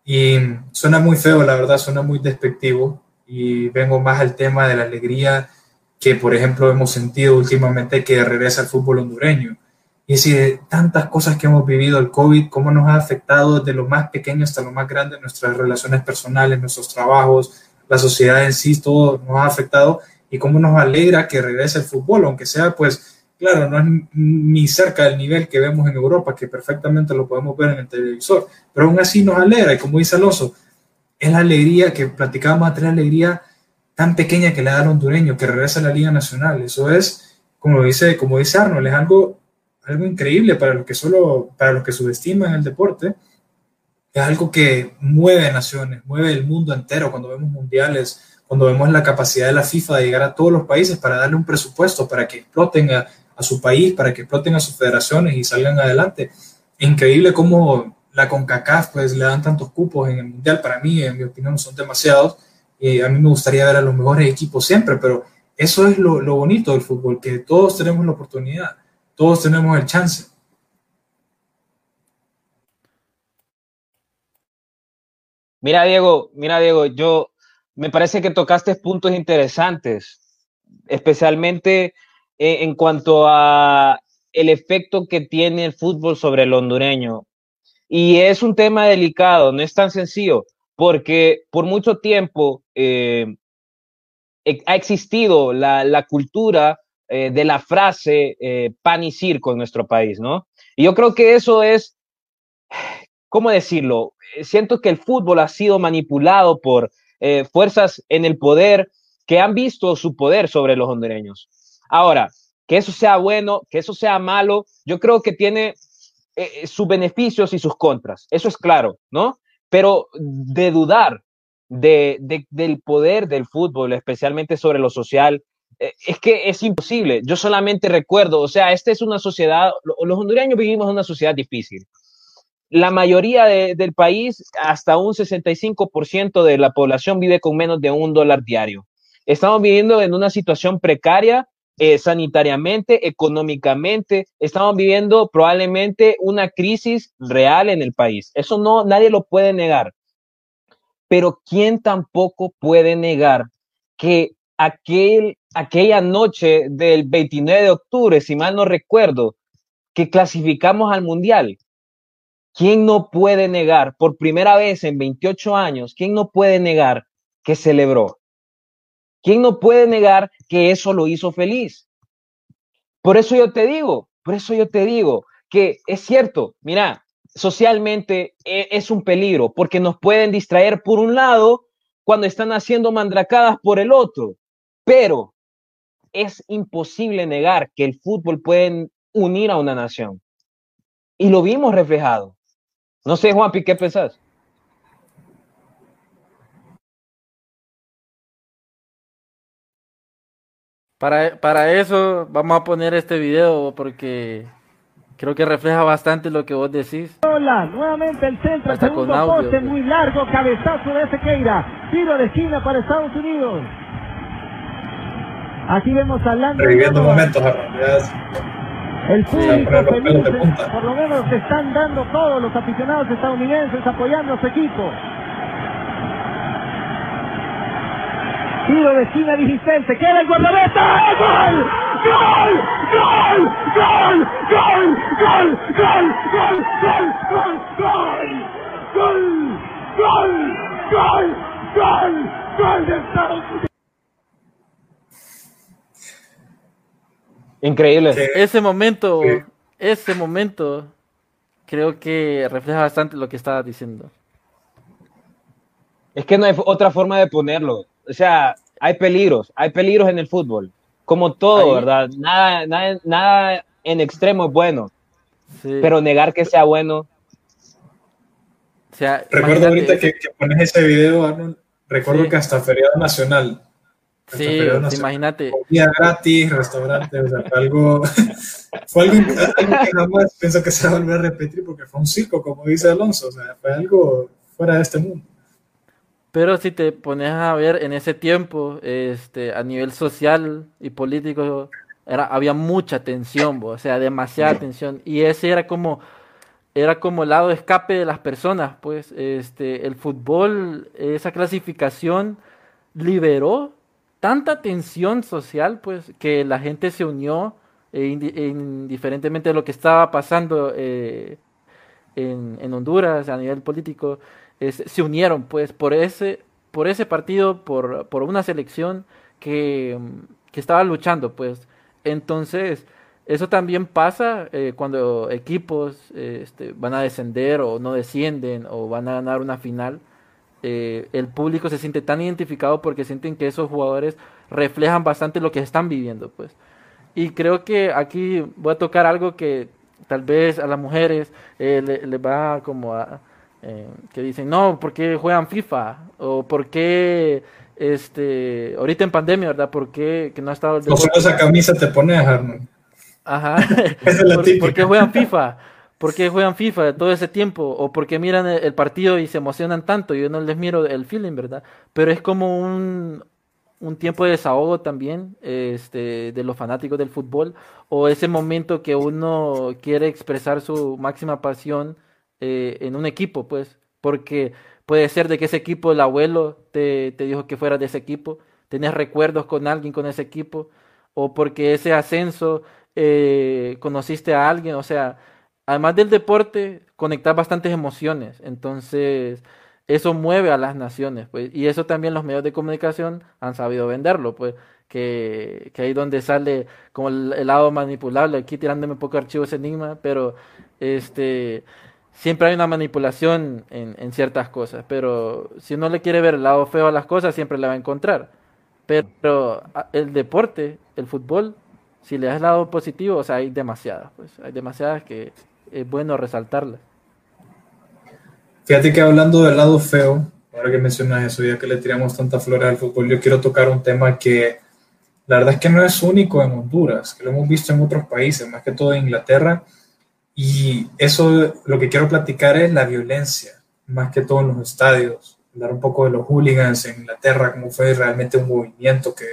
Y suena muy feo, la verdad, suena muy despectivo. Y vengo más al tema de la alegría que, por ejemplo, hemos sentido últimamente que regresa el fútbol hondureño. Y es decir, tantas cosas que hemos vivido el COVID, cómo nos ha afectado desde lo más pequeño hasta lo más grande, nuestras relaciones personales, nuestros trabajos, la sociedad en sí, todo nos ha afectado y cómo nos alegra que regrese el fútbol, aunque sea pues, claro, no es ni cerca del nivel que vemos en Europa, que perfectamente lo podemos ver en el televisor, pero aún así nos alegra. Y como dice Alonso, es la alegría que platicábamos antes, la alegría tan pequeña que le da al hondureño, que regresa a la Liga Nacional, eso es, como dice, como dice Arnold, es algo, algo increíble para los que solo, para los que subestiman el deporte, es algo que mueve naciones, mueve el mundo entero cuando vemos mundiales, cuando vemos la capacidad de la FIFA de llegar a todos los países para darle un presupuesto para que exploten a, su país, para que exploten a sus federaciones y salgan adelante. Increíble cómo la CONCACAF pues le dan tantos cupos en el Mundial, para mí, en mi opinión, son demasiados. Y a mí me gustaría ver a los mejores equipos siempre, pero eso es lo, lo bonito del fútbol, que todos tenemos la oportunidad, todos tenemos el chance. Mira, Diego, mira, Diego, yo me parece que tocaste puntos interesantes, especialmente eh, en cuanto a el efecto que tiene el fútbol sobre el hondureño. Y es un tema delicado, no es tan sencillo, porque por mucho tiempo eh, ha existido la, cultura eh, de la frase pan y circo en nuestro país, ¿no? Y yo creo que eso es, ¿cómo decirlo? Siento que el fútbol ha sido manipulado por eh, fuerzas en el poder que han visto su poder sobre los hondureños. Ahora, que eso sea bueno, que eso sea malo, yo creo que tiene eh, eh, sus beneficios y sus contras, eso es claro, ¿no? Pero de dudar de, del poder del fútbol, especialmente sobre lo social, es que es imposible. Yo solamente recuerdo, o sea, esta es una sociedad, los hondureños vivimos en una sociedad difícil la mayoría del país, hasta un 65% de la población vive con menos de un dólar diario. Estamos viviendo en una situación precaria eh, sanitariamente, económicamente. Estamos viviendo probablemente una crisis real en el país. Eso no, nadie lo puede negar. Pero ¿quién tampoco puede negar que aquel, aquella noche del 29 de octubre, si mal no recuerdo, que clasificamos al Mundial, ¿Quién no puede negar, por primera vez en 28 años, quién no puede negar que celebró? ¿Quién no puede negar que eso lo hizo feliz? Por eso yo te digo, por eso yo te digo que es cierto, mira, socialmente e, es un peligro porque nos pueden distraer por un lado cuando están haciendo mandracadas por el otro, pero es imposible negar que el fútbol puede unir a una nación. Y lo vimos reflejado. No sé, Juanpi, ¿qué pensás? Para, para eso vamos a poner este video porque creo que refleja bastante lo que vos decís. Hola, nuevamente el centro, Hasta segundo con audio, poste pues. muy largo, cabezazo de Sequeira, tiro de esquina para Estados Unidos. Aquí vemos a Landon Reviviendo momentos, El Sí, público los feliz, por lo menos se están dando todos los aficionados estadounidenses apoyando a su equipo. Tiro de esquina 16, se queda el guardameta. ¡Gol! ¡Gol! ¡Gol! ¡Gol! ¡Gol! ¡Gol! ¡Gol! ¡Gol! ¡Gol! ¡Gol! ¡Gol! ¡Gol! ¡Gol! ¡Gol! ¡Gol de Estados Unidos! Increíble. Sí. Ese momento, Sí. ese momento, creo que refleja bastante lo que estabas diciendo. Es que no hay otra forma de ponerlo. O sea, hay peligros, hay peligros en el fútbol. Como todo, Ahí. ¿verdad? Nada, nada, nada en extremo es bueno, Sí. pero negar que sea bueno, o sea, Recuerdo ahorita que, que pones ese video, Arnold. Recuerdo Sí. que hasta feriado nacional. hasta sí, nacional, imagínate. Comida gratis, restaurante, o sea, fue algo, fue algo, algo que jamás pienso que se va a volver a repetir porque fue un circo, como dice Alonso, o sea, fue algo fuera de este mundo. Pero si te pones a ver en ese tiempo, este, a nivel social y político, era, había mucha tensión, o sea, demasiada tensión. Y ese era como, era como el lado de escape de las personas, pues, este, el fútbol, esa clasificación liberó tanta tensión social, pues, que la gente se unió, eh, indi- indiferentemente de lo que estaba pasando eh, en, en Honduras a nivel político, se unieron pues por ese, por ese partido, por, por una selección que, que estaba luchando pues. Entonces, eso también pasa eh, cuando equipos eh, este, van a descender o no descienden o van a ganar una final. Eh, el público se siente tan identificado porque sienten que esos jugadores reflejan bastante lo que están viviendo pues. Y creo que aquí voy a tocar algo que tal vez a las mujeres eh, le, le va como a... eh, que dicen, no, ¿por qué juegan FIFA? O ¿por qué, este, ahorita en pandemia, ¿verdad? ¿Por qué que no ha estado el solo deporte? esa camisa te pones, Arnold. Ajá. Es la ¿Por, por qué juegan FIFA? ¿Por qué juegan FIFA todo ese tiempo? ¿O por qué miran el, el partido y se emocionan tanto? Yo no les miro el feeling, ¿verdad? Pero es como un, un tiempo de desahogo también este, de los fanáticos del fútbol o ese momento que uno quiere expresar su máxima pasión eh, en un equipo, pues, porque puede ser de que ese equipo, el abuelo te, te dijo que fueras de ese equipo, tenés recuerdos con alguien con ese equipo, o porque ese ascenso eh, conociste a alguien, o sea, además del deporte, conectar bastantes emociones, entonces eso mueve a las naciones, pues, y eso también los medios de comunicación han sabido venderlo, pues, que, que ahí donde sale como el, lado manipulable, aquí tirándome un poco archivos enigma, pero este siempre hay una manipulación en, en ciertas cosas, pero si uno le quiere ver el lado feo a las cosas, siempre le va a encontrar. Pero el deporte, el fútbol, si le das el lado positivo, o sea, hay demasiadas, pues, hay demasiadas que es bueno resaltarlas. Fíjate que hablando del lado feo, ahora que mencionas eso, ya que le tiramos tanta flores al fútbol, yo quiero tocar un tema que la verdad es que no es único en Honduras, que lo hemos visto en otros países, más que todo en Inglaterra. Y eso, lo que quiero platicar es la violencia, más que todo en los estadios, hablar un poco de los hooligans en Inglaterra, cómo fue realmente un movimiento que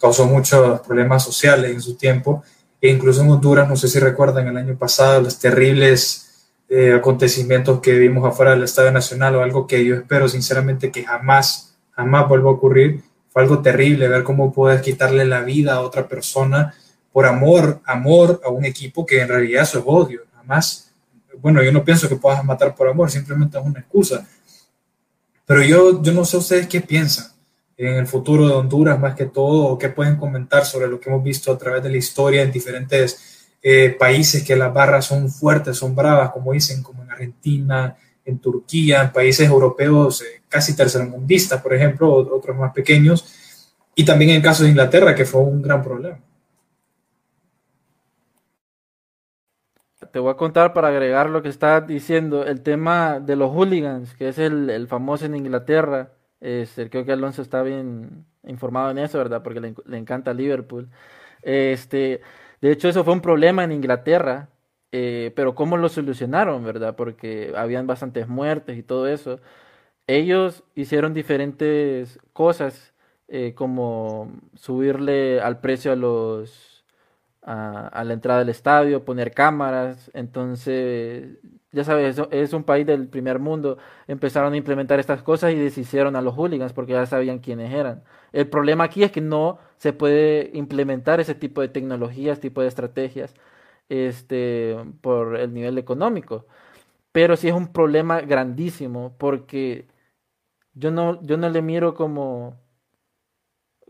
causó muchos problemas sociales en su tiempo, e incluso en Honduras, no sé si recuerdan el año pasado, los terribles eh, acontecimientos que vimos afuera del Estadio Nacional o algo que yo espero sinceramente que jamás, jamás vuelva a ocurrir. Fue algo terrible ver cómo puedes quitarle la vida a otra persona por amor, amor a un equipo que en realidad eso es odio. Jamás, bueno, yo no pienso que puedas matar por amor, simplemente es una excusa. Pero yo, yo no sé ustedes qué piensan en el futuro de Honduras más que todo, o qué pueden comentar sobre lo que hemos visto a través de la historia en diferentes eh, países que las barras son fuertes, son bravas, como dicen, como en Argentina, en Turquía, en países europeos eh, casi tercermundistas, por ejemplo, otros más pequeños, y también en el caso de Inglaterra, que fue un gran problema. Te voy a contar para agregar lo que estás diciendo, el tema de los hooligans, que es el, famoso en Inglaterra. Este, creo que Alonso está bien informado en eso, ¿verdad? Porque le, le encanta Liverpool. Este, de hecho, eso fue un problema en Inglaterra, eh, pero ¿cómo lo solucionaron, verdad? Porque habían bastantes muertes y todo eso. Ellos hicieron diferentes cosas, eh, como subirle al precio a los a, la entrada del estadio, poner cámaras. Entonces, ya sabes, es un país del primer mundo. Empezaron a implementar estas cosas y deshicieron a los hooligans porque ya sabían quiénes eran. El problema aquí es que no se puede implementar ese tipo de tecnologías, tipo de estrategias, este, por el nivel económico. Pero sí es un problema grandísimo porque yo no, yo no le miro como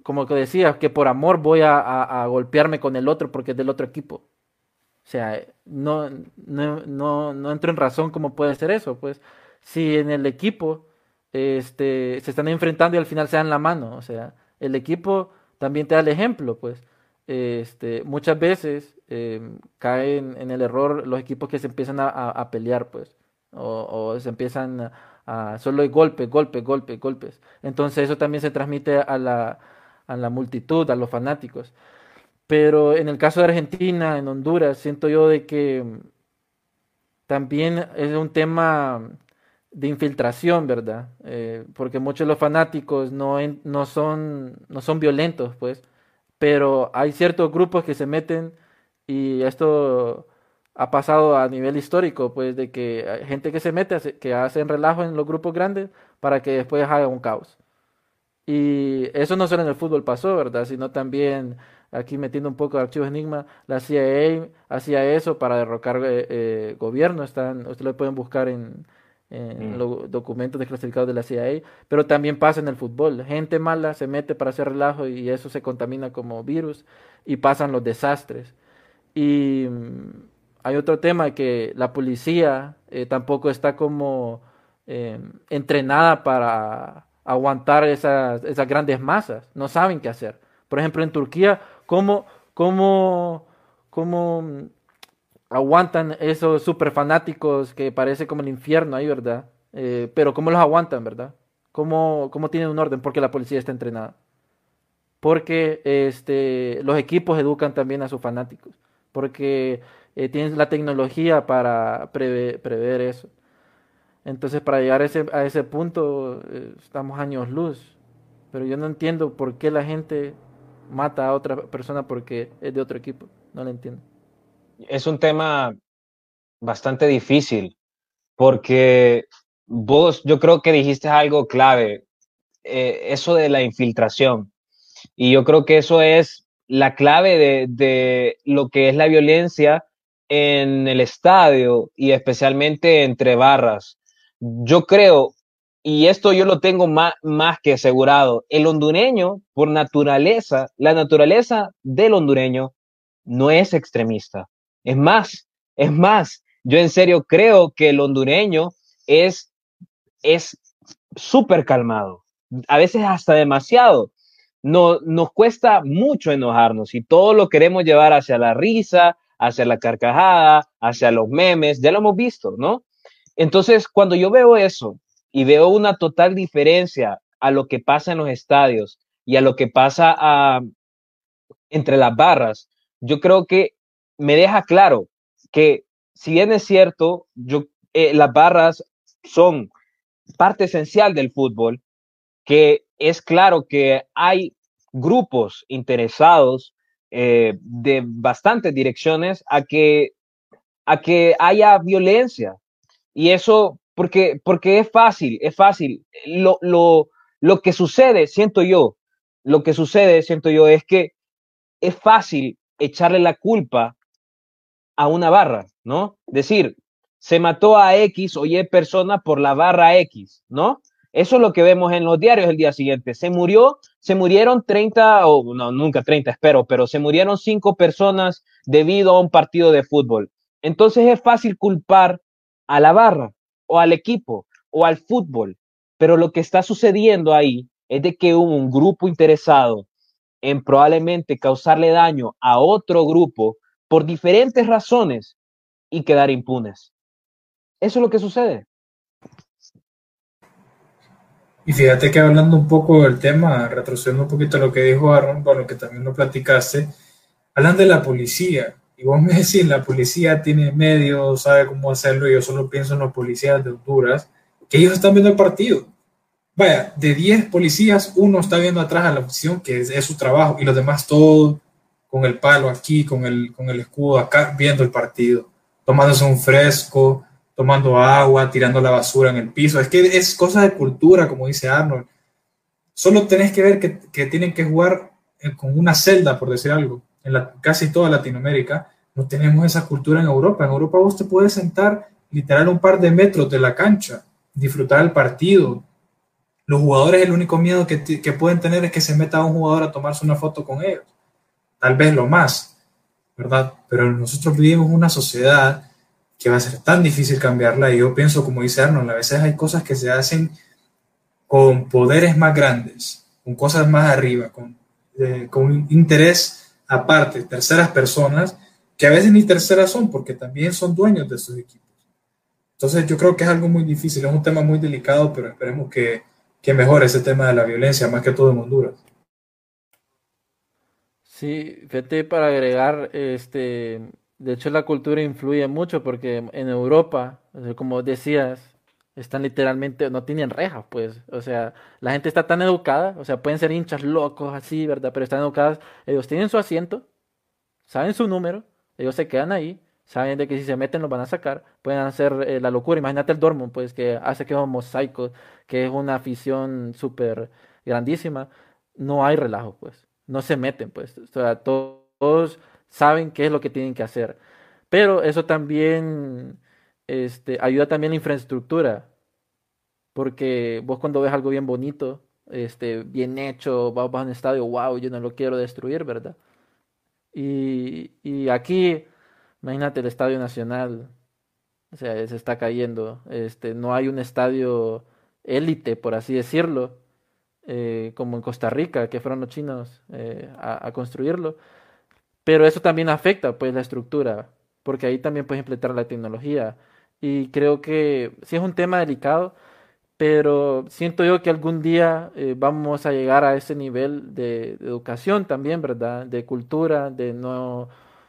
como que decía, que por amor voy a, golpearme con el otro porque es del otro equipo. O sea, no, no, no, entro en razón cómo puede ser eso. Pues si en el equipo este, se están enfrentando y al final se dan la mano. O sea, el equipo también te da el ejemplo, pues. Este, muchas veces em, caen en el error los equipos que se empiezan a, pelear, pues. O, se empiezan a, a solo golpes, golpes, golpes, golpes. Entonces eso también se transmite a la, a la multitud, a los fanáticos. Pero en el caso de Argentina, en Honduras, siento yo de que también es un tema de infiltración, ¿verdad? Eh, porque muchos de los fanáticos no, no, son, no son violentos, pues, pero hay ciertos grupos que se meten y esto ha pasado a nivel histórico, pues, de que hay gente que se mete, que hacen relajo en los grupos grandes para que después haga un caos. Y eso no solo en el fútbol pasó, ¿verdad? Sino también, aquí metiendo un poco de archivos enigma, la CIA hacía eso para derrocar eh, eh, gobierno. Están, ustedes lo pueden buscar en, en mm. los documentos desclasificados de la CIA, pero también pasa en el fútbol. Gente mala se mete para hacer relajo y eso se contamina como virus y pasan los desastres. Y mm, hay otro tema que la policía eh, tampoco está como entrenada para aguantar esas, esas grandes masas, no saben qué hacer. Por ejemplo, en Turquía, ¿cómo, cómo, cómo aguantan esos super fanáticos que parece como el infierno ahí, ¿verdad? Eh, pero ¿cómo los aguantan, verdad? ¿Cómo, ¿Cómo tienen un orden? Porque la policía está entrenada. Porque este, los equipos educan también a sus fanáticos. Porque eh, tienen la tecnología para prever eso. Entonces, para llegar a ese, punto, eh, estamos años luz. Pero yo no entiendo por qué la gente mata a otra persona porque es de otro equipo. No lo entiendo. Es un tema bastante difícil porque vos, yo creo que dijiste algo clave, eh, eso de la infiltración. Y yo creo que eso es la clave de, de lo que es la violencia en el estadio y especialmente entre barras yo creo, y esto yo lo tengo más, más que asegurado, el hondureño, por naturaleza, la naturaleza del hondureño no es extremista. Es más, es más, yo en serio creo que el hondureño es es súper calmado, a veces hasta demasiado. No, nos cuesta mucho enojarnos y todo lo queremos llevar hacia la risa, hacia la carcajada, hacia los memes, ya lo hemos visto, ¿no? Entonces, cuando yo veo eso y veo una total diferencia a lo que pasa en los estadios y a lo que pasa ah, entre las barras, yo creo que me deja claro que si bien es cierto, eh, las barras son parte esencial del fútbol, que es claro que hay grupos interesados eh, de bastantes direcciones a a que haya violencia, y eso, porque, porque es fácil, es fácil. Lo, lo, lo que sucede, siento yo, lo que sucede, siento yo, es que es fácil echarle la culpa a una barra, ¿no? Decir, se mató a X o Y persona por la barra X, ¿no? Eso es lo que vemos en los diarios el día siguiente. Se murió, se murieron 30, o no, nunca 30, espero, pero se murieron cinco personas debido a un partido de fútbol. Entonces es fácil culpar a la barra o al equipo o al fútbol, pero lo que está sucediendo ahí es de que un grupo interesado en probablemente causarle daño a otro grupo por diferentes razones y quedar impunes. Eso es lo que sucede. Y fíjate que hablando un poco del tema, retrocediendo un poquito a lo que dijo Aaron, lo que también lo platicaste, hablan de la policía. Y vos me decís, la policía tiene medios, sabe cómo hacerlo. Y yo solo pienso en los policías de Honduras, que ellos están viendo el partido. Vaya, de 10 policías, uno está viendo atrás a la opción, que es, su trabajo, y los demás todos con el palo aquí, con el, con el escudo acá, viendo el partido, tomándose un fresco, tomando agua, tirando la basura en el piso. Es que es cosa de cultura, como dice Arnold. Solo tenés que ver que, que tienen que jugar con una celda, por decir algo. En casi toda Latinoamérica no tenemos esa cultura en Europa. En Europa vos te puedes sentar literal un par de metros de la cancha, disfrutar el partido. Los jugadores el único miedo que, que pueden tener es que se meta un jugador a tomarse una foto con ellos tal vez lo más, ¿verdad? Pero nosotros vivimos una sociedad que va a ser tan difícil cambiarla y yo pienso, como dice Arnold, a veces hay cosas que se hacen con poderes más grandes, con cosas más arriba, con, eh, con interés aparte, terceras personas, que a veces ni terceras son, porque también son dueños de sus equipos. Entonces yo creo que es algo muy difícil, es un tema muy delicado, pero esperemos que, que mejore ese tema de la violencia, más que todo en Honduras. Sí, fíjate para agregar, este, de hecho la cultura influye mucho porque en Europa, como decías, están literalmente, no tienen rejas, pues, o sea, la gente está tan educada, o sea, pueden ser hinchas locos así, ¿verdad? Pero están educadas, ellos tienen su asiento, saben su número, ellos se quedan ahí, saben de que si se meten los van a sacar, pueden hacer eh, la locura, imagínate el Dortmund, pues, que hace que somos mosaicos, que es una afición súper grandísima, no hay relajo, pues no se meten, pues. O sea, todos saben qué es lo que tienen que hacer. Pero eso también este, ayuda también la infraestructura. Porque vos cuando ves algo bien bonito, este, bien hecho, vas a un estadio, wow, yo no lo quiero destruir, ¿verdad? Y, y aquí, imagínate el Estadio Nacional, o sea, se está cayendo. Este, no hay un estadio élite, por así decirlo, eh, como en Costa Rica, que fueron los chinos eh, a, construirlo. Pero eso también afecta pues la estructura, porque ahí también puedes implementar la tecnología. Y creo que sí es un tema delicado, pero siento yo que algún día eh, vamos a llegar a ese nivel de, educación también, ¿verdad? De cultura, de no,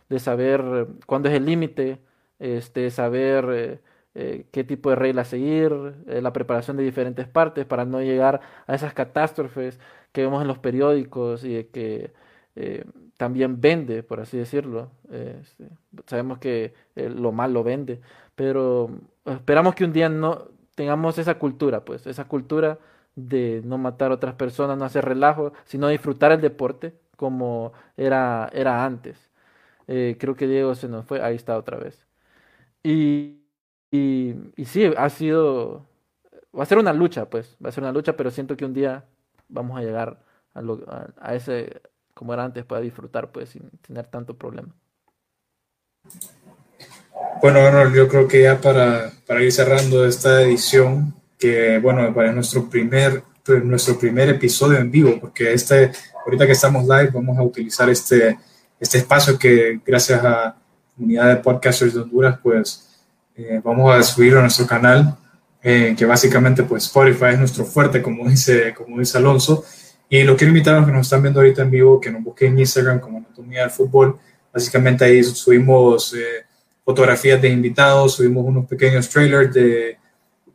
de saber cuándo es el límite, este, saber eh, qué tipo de reglas seguir, eh, la preparación de diferentes partes para no llegar a esas catástrofes que vemos en los periódicos y que eh, también vende, por así decirlo. Este, sabemos que lo malo vende, pero esperamos que un día no tengamos esa cultura, pues, esa cultura de no matar a otras personas, no hacer relajo, sino disfrutar el deporte como era, era antes. creo que Diego se nos fue, ahí está otra vez. Y y, y sí, ha sido, va a ser una lucha, pues, va a ser una lucha, pero siento que un día vamos a llegar a, a, ese, como era antes, para disfrutar, pues, sin tener tanto problema. Bueno, yo creo que ya para, para ir cerrando esta edición, que bueno, para nuestro primer, nuestro primer episodio en vivo, porque este, ahorita que estamos live, vamos a utilizar este, este espacio que gracias a comunidad de podcasters de Honduras, pues eh, vamos a subirlo a nuestro canal, eh, que básicamente pues Spotify es nuestro fuerte, como dice, como dice Alonso. Y lo quiero invitar a los que nos están viendo ahorita en vivo, que nos busquen en Instagram como Anatomía del Fútbol. Básicamente ahí subimos eh, fotografías de invitados, subimos unos pequeños trailers de,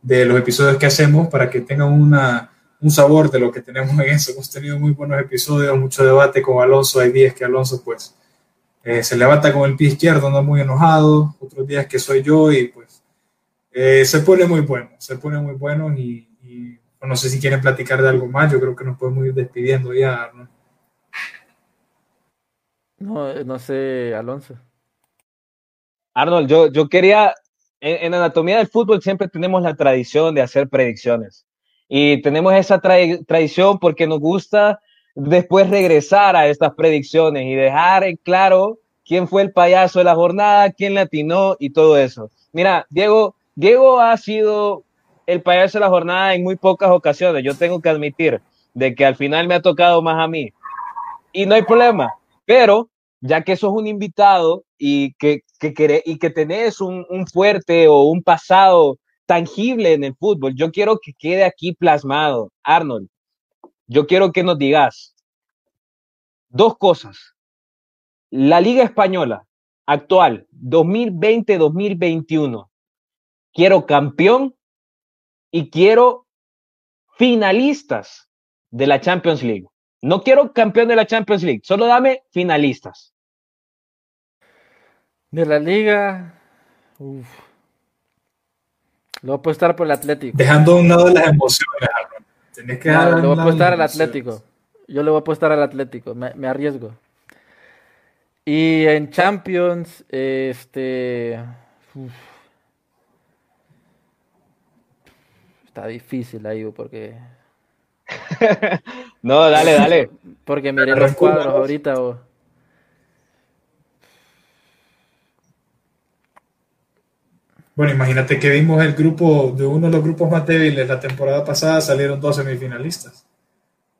de los episodios que hacemos para que tengan una, un sabor de lo que tenemos en eso. Hemos tenido muy buenos episodios, mucho debate con Alonso. Hay días que Alonso pues eh, se levanta con el pie izquierdo, anda muy enojado, otros días que soy yo y pues eh, se pone muy bueno, se pone muy bueno y, no sé si quieren platicar de algo más, yo creo que nos podemos ir despidiendo ya. ¿no? No, no sé, Alonso. Arnold, yo, yo quería, en, Anatomía del Fútbol siempre tenemos la tradición de hacer predicciones. Y tenemos esa tradición porque nos gusta después regresar a estas predicciones y dejar claro quién fue el payaso de la jornada, quién latinó y todo eso. Mira, Diego, Diego ha sido el payaso de la jornada en muy pocas ocasiones. Yo tengo que admitir de que al final me ha tocado más a mí. Y no hay problema. Pero ya que sos un invitado y que, que, y que tenés un, un, fuerte o un pasado tangible en el fútbol, yo quiero que quede aquí plasmado. Arnold, yo quiero que nos digas dos cosas. La Liga Española actual, 2020-2021, quiero campeón y quiero finalistas de la Champions League. No quiero campeón de la Champions League, solo dame finalistas. De la liga, uf. Lo voy a apostar por el Atlético. Dejando a un lado las emociones, Tenés que no, le voy a apostar al Atlético. Yo le voy a apostar al Atlético, me, me arriesgo. Y en Champions, este. Uf. Está difícil ahí, porque no, dale, dale. Porque miré los cuadros ahorita. Bueno, imagínate que vimos el grupo de uno de los grupos más débiles la temporada pasada, salieron dos semifinalistas.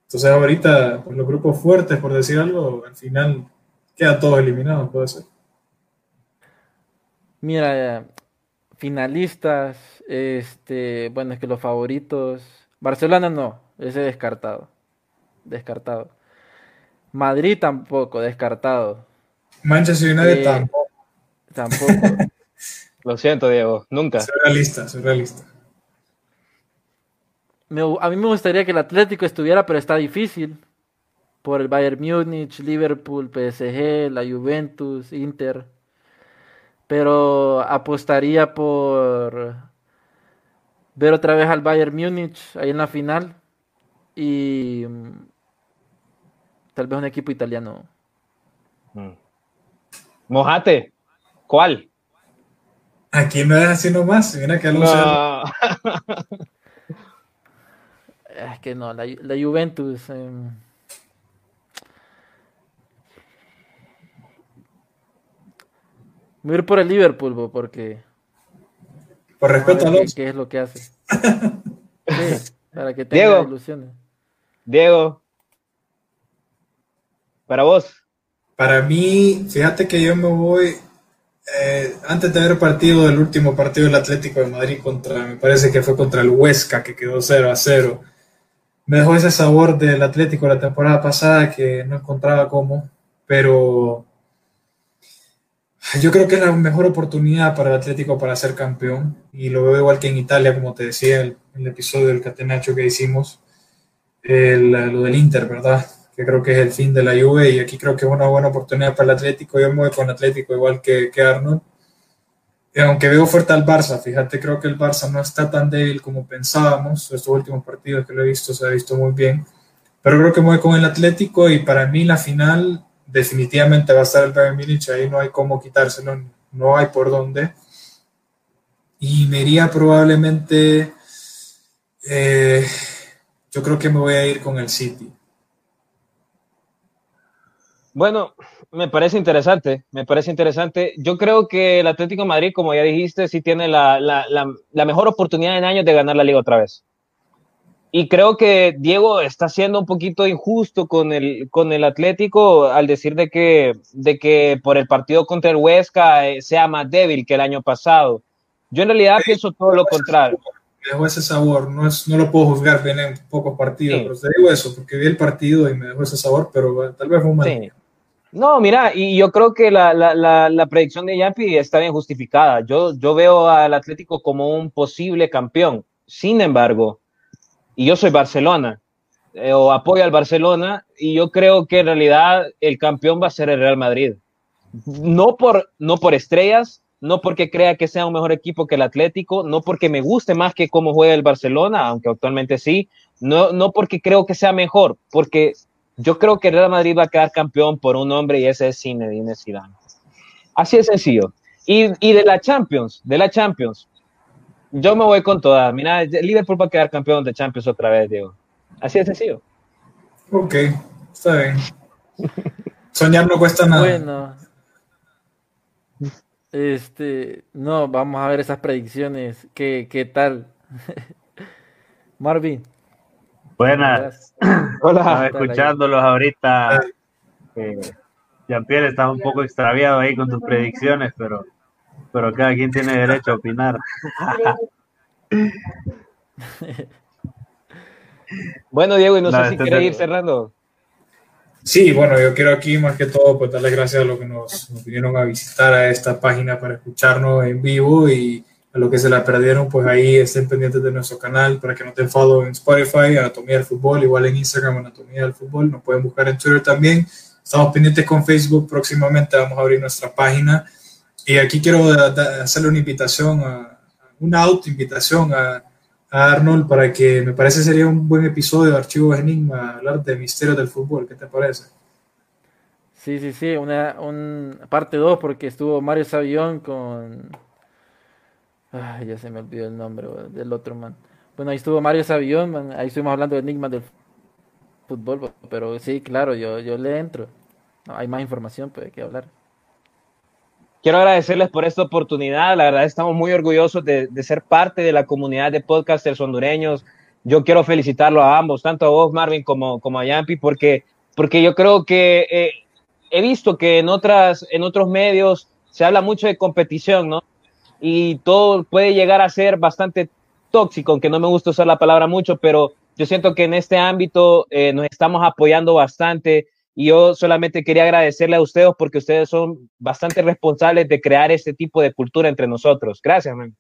Entonces ahorita, pues, los grupos fuertes, por decir algo, al final quedan todos eliminados, puede ser. Mira, finalistas, este, bueno, es que los favoritos, Barcelona no, ese descartado. Descartado. Madrid tampoco, descartado. Manchester United eh, tampoco. Tampoco. Lo siento, Diego, nunca. Soy realista, soy realista. a mí me gustaría que el Atlético estuviera, pero está difícil. Por el Bayern Múnich, Liverpool, PSG, la Juventus, Inter. Pero apostaría por ver otra vez al Bayern Múnich ahí en la final y mm, tal vez un equipo italiano. Mm. Mojate, ¿cuál? Aquí me das así nomás, mira que no. es que no, la, la Juventus. Eh... Voy a ir por el Liverpool, porque. Por respeto a los. ¿Qué es lo que hace? sí, para que tenga ilusiones. Diego, para vos. Para mí, fíjate que yo me voy, eh, antes de el partido, el último partido del Atlético de Madrid contra, me parece que fue contra el Huesca, que quedó 0 a 0. Me dejó ese sabor del Atlético la temporada pasada que no encontraba cómo, pero yo creo que es la mejor oportunidad para el Atlético para ser campeón y lo veo igual que en Italia, como te decía en el, el episodio del Catenacho que hicimos el, lo del Inter, ¿verdad? Que creo que es el fin de la Juve y aquí creo que es una buena oportunidad para el Atlético. Yo me voy con Atlético igual que, que Arnold. Y aunque veo fuerte al Barça, fíjate, creo que el Barça no está tan débil como pensábamos. Estos últimos partidos que lo he visto se ha visto muy bien. Pero creo que me voy con el Atlético y para mí la final definitivamente va a estar el Bayern Múnich. Ahí no hay cómo quitárselo, no hay por dónde. Y me iría probablemente... Eh, yo creo que me voy a ir con el City. Bueno, me parece interesante, me parece interesante. Yo creo que el Atlético de Madrid, como ya dijiste, sí tiene la, la, la, mejor oportunidad en años de ganar la liga otra vez. Y creo que Diego está siendo un poquito injusto con el, con el Atlético al decir de que, de que por el partido contra el Huesca eh, sea más débil que el año pasado. Yo en realidad pienso todo lo contrario dejó ese sabor. No, es, no lo puedo juzgar bien en pocos partidos, pero te digo eso, porque vi el partido y me dejó ese sabor, pero tal vez fue un mal. No, mira, y yo creo que la, la, la, predicción de Yampi está bien justificada. Yo, yo veo al Atlético como un posible campeón. Sin embargo, y yo soy Barcelona, eh, o apoyo al Barcelona, y yo creo que en realidad el campeón va a ser el Real Madrid. No por, no por estrellas, no porque crea que sea un mejor equipo que el Atlético, no porque me guste más que cómo juega el Barcelona, aunque actualmente sí, no, no porque creo que sea mejor, porque yo creo que Real Madrid va a quedar campeón por un hombre y ese es Zinedine Zidane. Así de sencillo. Y, y de la Champions, de la Champions, Yo me voy con toda. Mira, Liverpool va a quedar campeón de Champions otra vez, Diego. Así de sencillo. Ok, está bien. Soñar no cuesta nada. Bueno. Este, no, vamos a ver esas predicciones. ¿Qué, qué tal? Marvin. Buenas. Hola. Estaba escuchándolos ahorita. Eh, Jean-Pierre, estás un poco extraviado ahí con tus predicciones, pero, pero cada quien tiene derecho a opinar. Bueno, Diego, y no, No, sé si quiere ir cerrando. Sí, bueno, yo quiero aquí más que todo pues darles gracias a los que nos, nos vinieron a visitar a esta página para escucharnos en vivo y a los que se la perdieron, pues ahí estén pendientes de nuestro canal para que nos den follow en Spotify, Anatomía del Fútbol, igual en Instagram, Anatomía del Fútbol, nos pueden buscar en Twitter también. Estamos pendientes con Facebook, próximamente vamos a abrir nuestra página. Y aquí quiero hacerle una invitación, a, una auto-invitación a, Arnold para que me parece sería un buen episodio de Archivos Enigma, hablar de misterios del fútbol. ¿Qué te parece? Sí, sí, sí, una, un parte 2 porque estuvo Mario Savión con... Ya se me olvidó el nombre del otro man. Bueno, ahí estuvo Mario Savión, man, ahí estuvimos hablando de enigmas del fútbol, pero sí, claro, yo, yo le entro. Hay más información, pues, que hablar. Quiero agradecerles por esta oportunidad. La verdad, estamos muy orgullosos de, de ser parte de la comunidad de podcasters hondureños. Yo quiero felicitarlo a ambos, tanto a vos, Marvin, como, como a Yampi, porque, porque yo creo que eh, he visto que en, otras, en otros medios se habla mucho de competición, ¿no? Y todo puede llegar a ser bastante tóxico, aunque no me gusta usar la palabra mucho, pero yo siento que en este ámbito eh, nos estamos apoyando bastante y yo solamente quería agradecerle a ustedes porque ustedes son bastante responsables de crear este tipo de cultura entre nosotros. Gracias, man.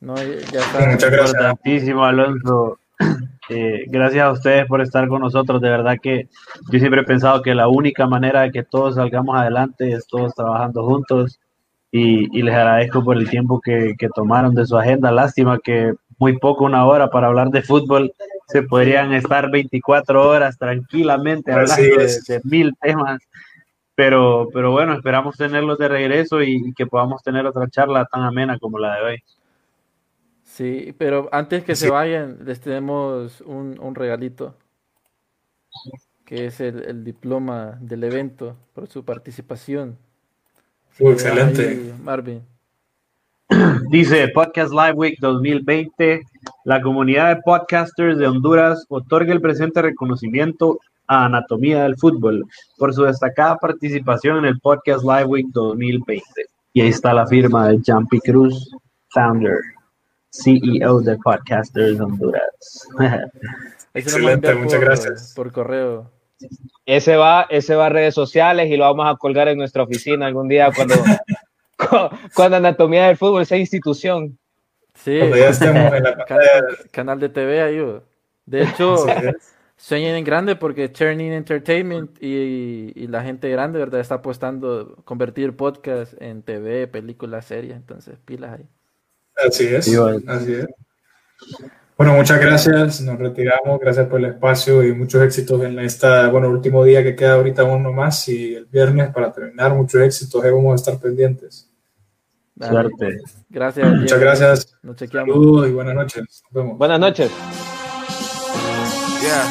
No, ya está. Muchas gracias. Importantísimo, Alonso. Eh, gracias a ustedes por estar con nosotros. De verdad que yo siempre he pensado que la única manera de que todos salgamos adelante es todos trabajando juntos. Y, y les agradezco por el tiempo que, que tomaron de su agenda. Lástima que muy poco, una hora para hablar de fútbol. Se podrían estar 24 horas tranquilamente hablando de, mil temas. Pero, pero bueno, esperamos tenerlos de regreso y, y que podamos tener otra charla tan amena como la de hoy. Sí, pero antes que Sí. se vayan, les tenemos un, un regalito, que es el, el diploma del evento por su participación. Uh, Ahí, excelente. Marvin. Dice Podcast Live Week 2020, la comunidad de podcasters de Honduras otorga el presente reconocimiento a Anatomía del Fútbol por su destacada participación en el Podcast Live Week 2020. Y ahí está la firma de Jumpy Cruz, founder, CEO de Podcasters Honduras. Excelente, muchas por- gracias. Por correo. Ese va, ese va a redes sociales y lo vamos a colgar en nuestra oficina algún día cuando, cu- cuando Anatomía del Fútbol sea institución. Sí, Cuando ya estemos en la can- pantalla. canal de TV ahí. weón. De hecho, sueñen en grande porque Turning Entertainment y, y la gente grande, ¿verdad? Está apostando convertir podcast en TV, películas, series. Entonces, pilas ahí. Así es. Sí. Así es. Bueno, muchas gracias. Nos retiramos. Gracias por el espacio y muchos éxitos en esta, bueno, último día que queda ahorita uno más y el viernes para terminar. Muchos éxitos. Ahí vamos a estar pendientes. Dale. Suerte. Gracias. Muchas Diego. gracias. Nos chequeamos. Saludos y buenas noches. Nos vemos. Buenas noches. Yeah.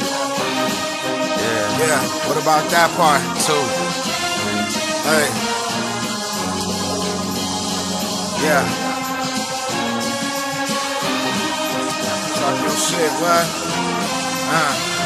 Yeah. Yeah. What about that part too? Hey. Yeah. eu chego, é. Ah.